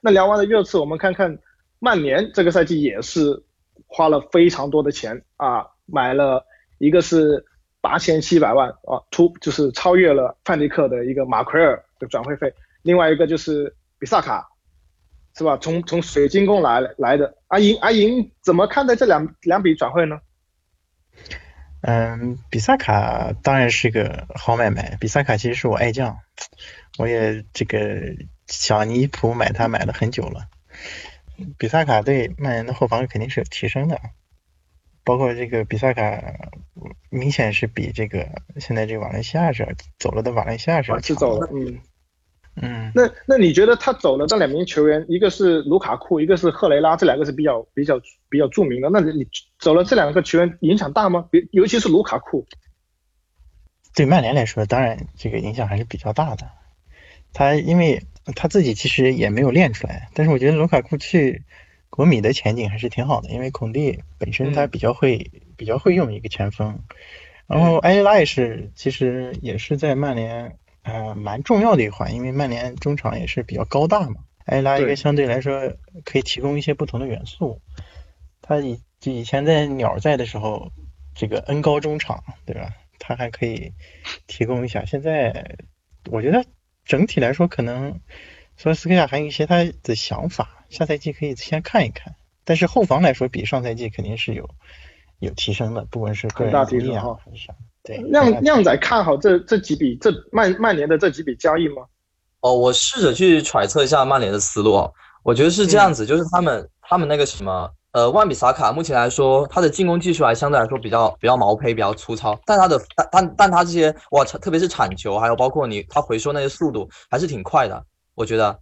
那聊完了热刺，我们看看曼联这个赛季也是花了非常多的钱啊，买了一个是八千七百万啊，突就是超越了范迪克的一个马奎尔的转会费，另外一个就是比萨卡，是吧？从从水晶宫来来的。阿银阿银怎么看待这两两笔转会呢？嗯，比萨卡当然是个好买卖。比萨卡其实是我爱将，我也这个小尼普买他买了很久了。比萨卡对曼联的后防肯定是有提升的，包括这个比萨卡明显是比这个现在这个瓦伦西亚是走了的瓦伦西亚是是走了，嗯。嗯，那那你觉得他走了这两名球员，一个是卢卡库，一个是赫雷拉，这两个是比较比较比较著名的。那你走了这两个球员影响大吗？比尤其是卢卡库，对曼联来说，当然这个影响还是比较大的。他因为他自己其实也没有练出来，但是我觉得卢卡库去国米的前景还是挺好的，因为孔蒂本身他比较会比较会用一个前锋，然后埃雷拉也是其实也是在曼联。呃，蛮重要的一环，因为曼联中场也是比较高大嘛，埃拉一个相对来说可以提供一些不同的元素。他以就以前在鸟在的时候，这个恩高中场，对吧？他还可以提供一下。现在我觉得整体来说，可能索尔斯克亚还有一些他的想法，下赛季可以先看一看。但是后防来说，比上赛季肯定是有有提升的，不管是个人能力啊还是啥。对，靓靓仔看好这这几笔这曼曼联的这几笔交易吗？哦，我试着去揣测一下曼联的思路啊，我觉得是这样子，就是他们他们那个什么，呃，万比萨卡目前来说，他的进攻技术还相对来说比较比较毛坯，比较粗糙，但他的但但但他这些哇，特别是铲球，还有包括你他回收那些速度还是挺快的，我觉得，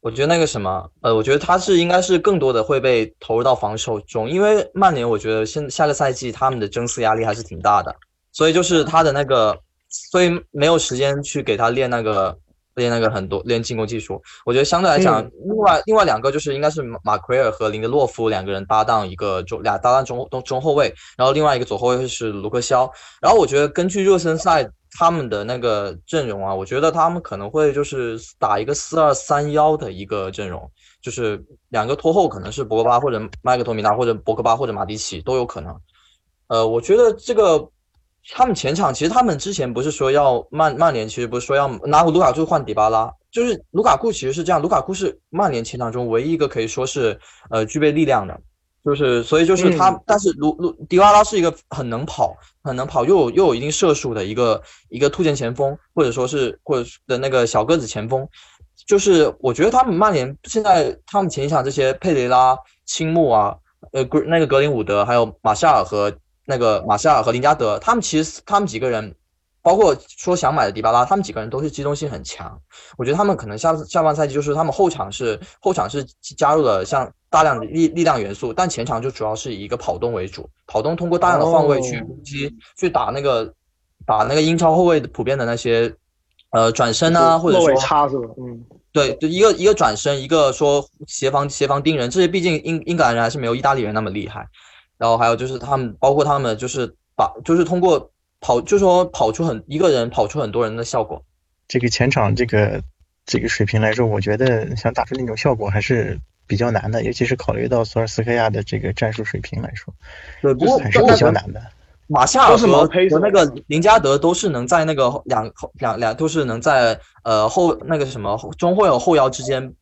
我觉得那个什么，呃，我觉得他是应该是更多的会被投入到防守中，因为曼联我觉得现下个赛季他们的争四压力还是挺大的。所以就是他的那个，所以没有时间去给他练那个练那个很多练进攻技术。我觉得相对来讲，另外另外两个就是应该是马奎尔和林德洛夫两个人搭档一个中俩搭档中中中后卫，然后另外一个左后卫是卢克肖。然后我觉得根据热身赛他们的那个阵容啊，我觉得他们可能会就是打一个四二三幺的一个阵容，就是两个拖后可能是博格巴或者麦克托米纳或者博格巴或者马蒂奇都有可能。呃，我觉得这个。他们前场其实他们之前不是说要曼曼联，其实不是说要拿卢卡库换迪巴拉，就是卢卡库其实是这样，卢卡库是曼联前场中唯一一个可以说是呃具备力量的，就是所以就是他，但是卢卢迪巴拉是一个很能跑、很能跑又有又有一定射术的一个一个突前前锋，或者说是或者的那个小个子前锋，就是我觉得他们曼联现在他们前场这些佩雷拉、青木啊，呃格那个格林伍德还有马夏尔和。那个马夏尔和林加德，他们其实他们几个人，包括说想买的迪巴拉，他们几个人都是机动性很强。我觉得他们可能下下半赛季就是他们后场是后场是加入了像大量的力力量元素，但前场就主要是以一个跑动为主，跑动通过大量的换位去攻击，去打那个打那个英超后卫普遍的那些呃转身啊，或者说差是吧？嗯，对，就一个一个转身，一个说协防协防盯人，这些毕竟英英格兰人还是没有意大利人那么厉害。然后还有就是他们，包括他们，就是把，就是通过跑，就说跑出很一个人跑出很多人的效果。这个前场这个这个水平来说，我觉得想打出那种效果还是比较难的，尤其是考虑到索尔斯克亚的这个战术水平来说，对，不过还是比较难的。马夏尔和和那个林加德都是能在那个两两两都是能在呃后那个什么中后后腰之间。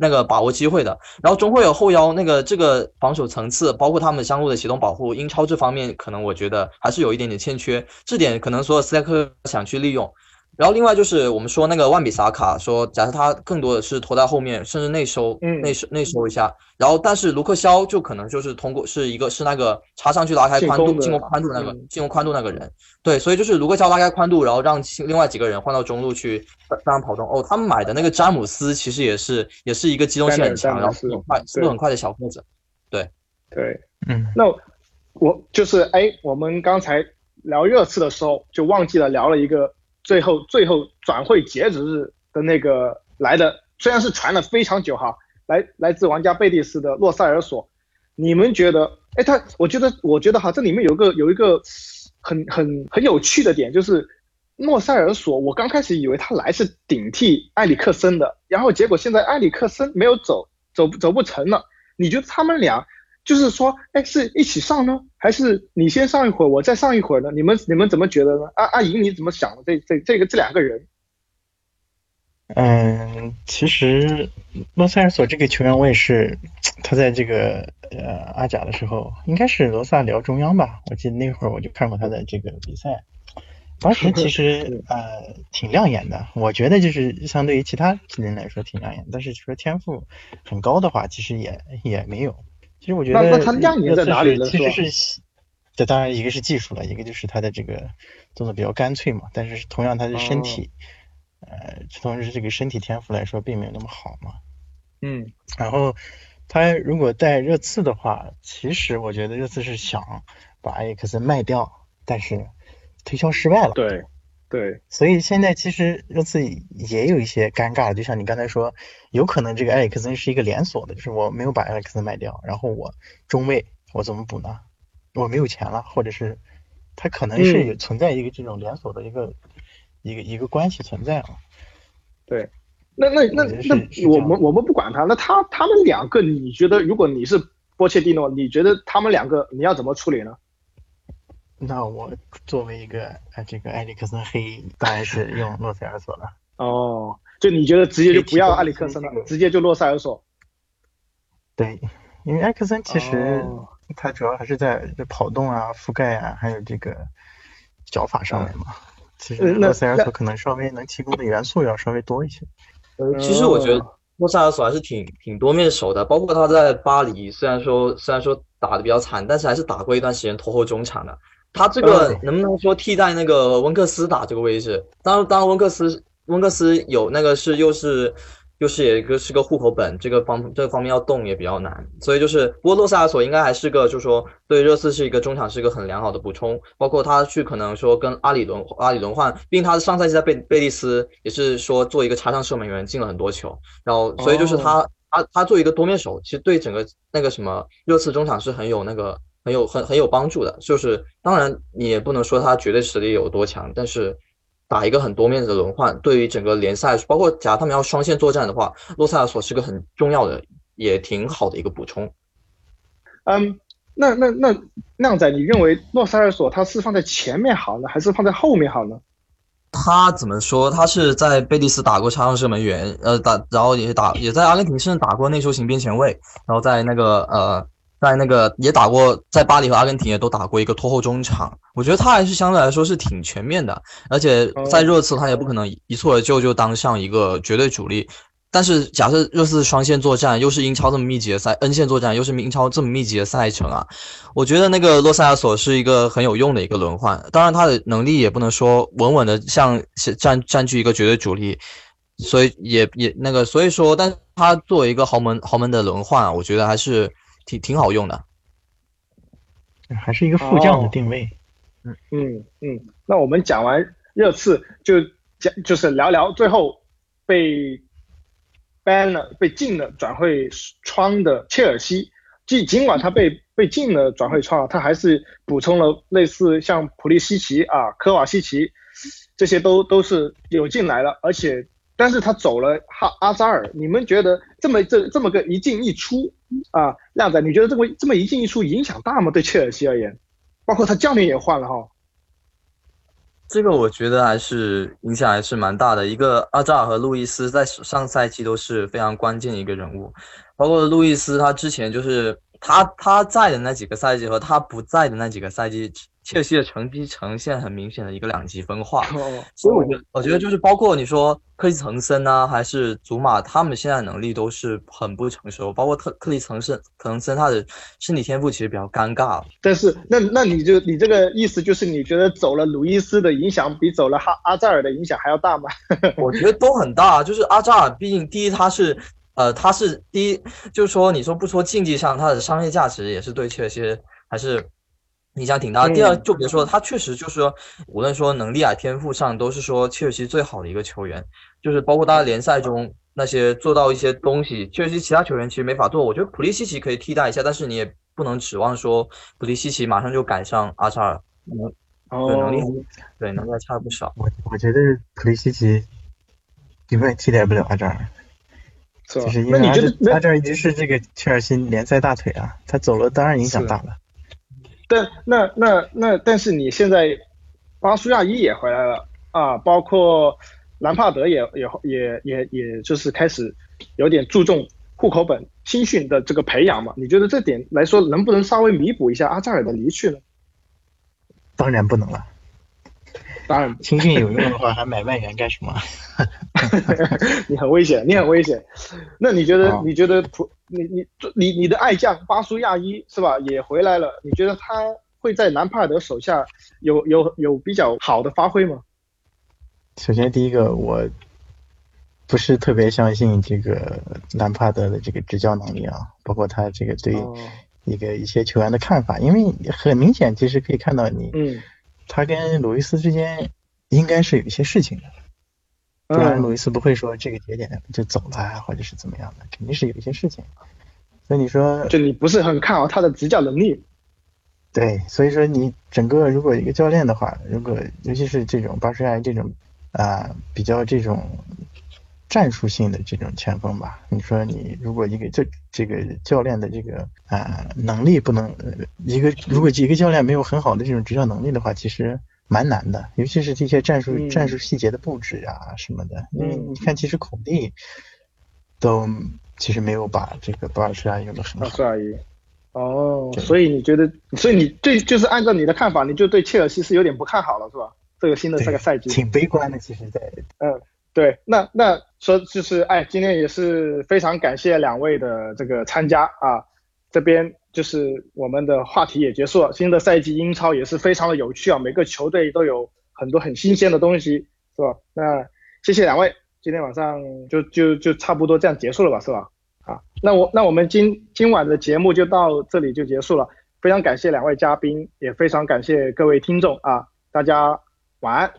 那个把握机会的，然后中会有后腰那个这个防守层次，包括他们相互的协同保护，英超这方面可能我觉得还是有一点点欠缺，这点可能所有斯泰克想去利用。然后另外就是我们说那个万比萨卡，说假设他更多的是拖在后面，甚至内收，内收内收一下。然后但是卢克肖就可能就是通过是一个是那个插上去拉开宽度进攻宽度那个进攻宽度那个人。对，所以就是卢克肖拉开宽度，然后让另外几个人换到中路去让跑动。哦，他们买的那个詹姆斯其实也是也是一个机动性很强，然后速度很快速度很快的小个子。对对，嗯，那我就是哎，我们刚才聊热刺的时候就忘记了聊了一个。最后，最后转会截止日的那个来的，虽然是传了非常久哈，来来自王家贝蒂斯的洛塞尔索，你们觉得？哎，他，我觉得，我觉得哈，这里面有个有一个很很很有趣的点，就是诺塞尔索，我刚开始以为他来是顶替埃里克森的，然后结果现在埃里克森没有走，走走不成了。你觉得他们俩就是说，哎，是一起上呢，还是你先上一会儿，我再上一会儿呢？你们你们怎么觉得呢？阿阿莹你怎么想的？这这这个这两个人？嗯，其实罗塞尔索这个球员，我也是他在这个呃阿甲的时候，应该是罗萨聊中央吧？我记得那会儿我就看过他的这个比赛。当时其实 呃挺亮眼的，我觉得就是相对于其他人来说挺亮眼，但是说天赋很高的话，其实也也没有。其实我觉得那那他亮眼在哪里呢？其实是这当然一个是技术了，一个就是他的这个动作比较干脆嘛。但是同样他的身体，呃，同时这个身体天赋来说并没有那么好嘛。嗯。然后他如果带热刺的话，其实我觉得热刺是想把埃里克森卖掉，但是。推销失败了，对，对，所以现在其实热刺也有一些尴尬，就像你刚才说，有可能这个埃里克森是一个连锁的，就是我没有把埃里克森卖掉，然后我中卫我怎么补呢？我没有钱了，或者是他可能是有存在一个这种连锁的一个一个一个关系存在啊。对，那那那那我们我们不管他，那他他们两个，你觉得如果你是波切蒂诺，你觉得他们两个你要怎么处理呢？那我作为一个呃这个埃里克森黑，当然是用洛塞尔索了。哦，就你觉得直接就不要埃里克森了，直接就洛塞尔索？对，因为埃里克森其实他主要还是在这跑动啊、覆盖啊，还有这个脚法上面嘛。其实洛塞尔索可能稍微能提供的元素要稍微多一些。其实我觉得洛塞尔索还是挺挺多面手的，包括他在巴黎，虽然说虽然说打的比较惨，但是还是打过一段时间拖后中场的。他这个能不能说替代那个温克斯打这个位置？当然，当然温克斯温克斯有那个是又是又是也一个是个户口本，这个方这个方面要动也比较难。所以就是，不过洛萨尔索应该还是个，就是说对热刺是一个中场是一个很良好的补充。包括他去可能说跟阿里轮阿里轮换，毕竟他上赛季在贝贝利斯也是说做一个插上射门员进了很多球，然后所以就是他他他做一个多面手，其实对整个那个什么热刺中场是很有那个。很有很很有帮助的，就是当然你也不能说他绝对实力有多强，但是打一个很多面的轮换，对于整个联赛，包括假如他们要双线作战的话，洛塞尔索是个很重要的，也挺好的一个补充。嗯，那那那靓仔，你认为洛塞尔索他是放在前面好呢，还是放在后面好呢？他怎么说？他是在贝蒂斯打过插上射门员，呃打，然后也打也在阿根廷甚至打过内收型边前卫，然后在那个呃。在那个也打过，在巴黎和阿根廷也都打过一个拖后中场，我觉得他还是相对来说是挺全面的，而且在热刺他也不可能一蹴而就就当上一个绝对主力。但是假设热刺双线作战，又是英超这么密集的赛，N 线作战又是英超这么密集的赛程啊，我觉得那个洛塞尔索是一个很有用的一个轮换。当然他的能力也不能说稳稳的像占占据一个绝对主力，所以也也那个所以说，但是他作为一个豪门豪门的轮换，我觉得还是。挺挺好用的，还是一个副将的定位。嗯嗯嗯。那我们讲完热刺，就讲就是聊聊最后被 ban 了、被禁了转会窗的切尔西。尽尽管他被被禁了转会窗，他还是补充了类似像普利西奇啊、科瓦西奇这些都都是有进来了，而且。但是他走了哈阿扎尔，你们觉得这么这这么个一进一出啊，靓仔，你觉得这么这么一进一出影响大吗？对切尔西而言，包括他教练也换了哈。这个我觉得还是影响还是蛮大的。一个阿扎尔和路易斯在上赛季都是非常关键一个人物，包括路易斯，他之前就是他他在的那几个赛季和他不在的那几个赛季。切尔西的成绩呈现很明显的一个两极分化，所以我觉得，我觉得就是包括你说克里滕森啊，还是祖马，他们现在能力都是很不成熟。包括特克里滕森，滕森他的身体天赋其实比较尴尬。但是，那那你就你这个意思就是你觉得走了鲁伊斯的影响比走了哈阿扎尔的影响还要大吗？我觉得都很大。就是阿扎尔，毕竟第一他是呃他是第一，就是说你说不说竞技上他的商业价值也是对切尔西还是。影响挺大。第二，就别说，他确实就是说，无论说能力啊、天赋上，都是说切尔西最好的一个球员。就是包括他联赛中那些做到一些东西，切尔西其他球员其实没法做。我觉得普利西奇可以替代一下，但是你也不能指望说普利西奇马上就赶上阿扎尔。嗯，对能力对能力还差不少。我我觉得普利西奇永远替代不了阿扎尔，就是？因那为阿扎尔一直是这个切尔西联赛大腿啊，他走了当然影响大了。但那那那但是你现在巴苏亚伊也回来了啊，包括兰帕德也也也也也就是开始有点注重户口本青训的这个培养嘛？你觉得这点来说能不能稍微弥补一下阿扎尔的离去呢？当然不能了，当然，青训有用的话还买外援干什么？你很危险，你很危险。那你觉得啊你觉得普你你你你的爱将巴苏亚伊是吧也回来了？你觉得他会在南帕尔德手下有有有比较好的发挥吗？首先第一个我不是特别相信这个南帕德的这个执教能力啊，包括他这个对哦一个一些球员的看法，因为很明显其实可以看到你嗯他跟鲁伊斯之间应该是有一些事情的。不然嗯鲁伊斯不会说这个节点就走了啊，或者是怎么样的，肯定是有一些事情。所以你说，就你不是很看好他的执教能力？对，所以说你整个如果一个教练的话，如果尤其是这种巴舒亚这种啊、比较这种战术性的这种前锋吧，你说你如果一个这这个教练的这个啊、能力不能，呃一个如果一个教练没有很好的这种执教能力的话，其实蛮难的，尤其是这些战术、嗯。战术细节的布置啊什么的，因为嗯。你看其实孔蒂都其实没有把这个巴尔施亚用的很好。巴苏亚伊。哦，所以你觉得，所以你对就是按照你的看法，你就对切尔西是有点不看好了，是吧？这个新的这个赛季，挺悲观的，其实在嗯，对，那那说就是，哎，今天也是非常感谢两位的这个参加啊，这边就是我们的话题也结束了。新的赛季英超也是非常的有趣啊，每个球队都有很多很新鲜的东西，是吧？那谢谢两位，今天晚上就就就差不多这样结束了吧，是吧？啊，那我那我们今今晚的节目就到这里就结束了，非常感谢两位嘉宾，也非常感谢各位听众啊，大家晚安。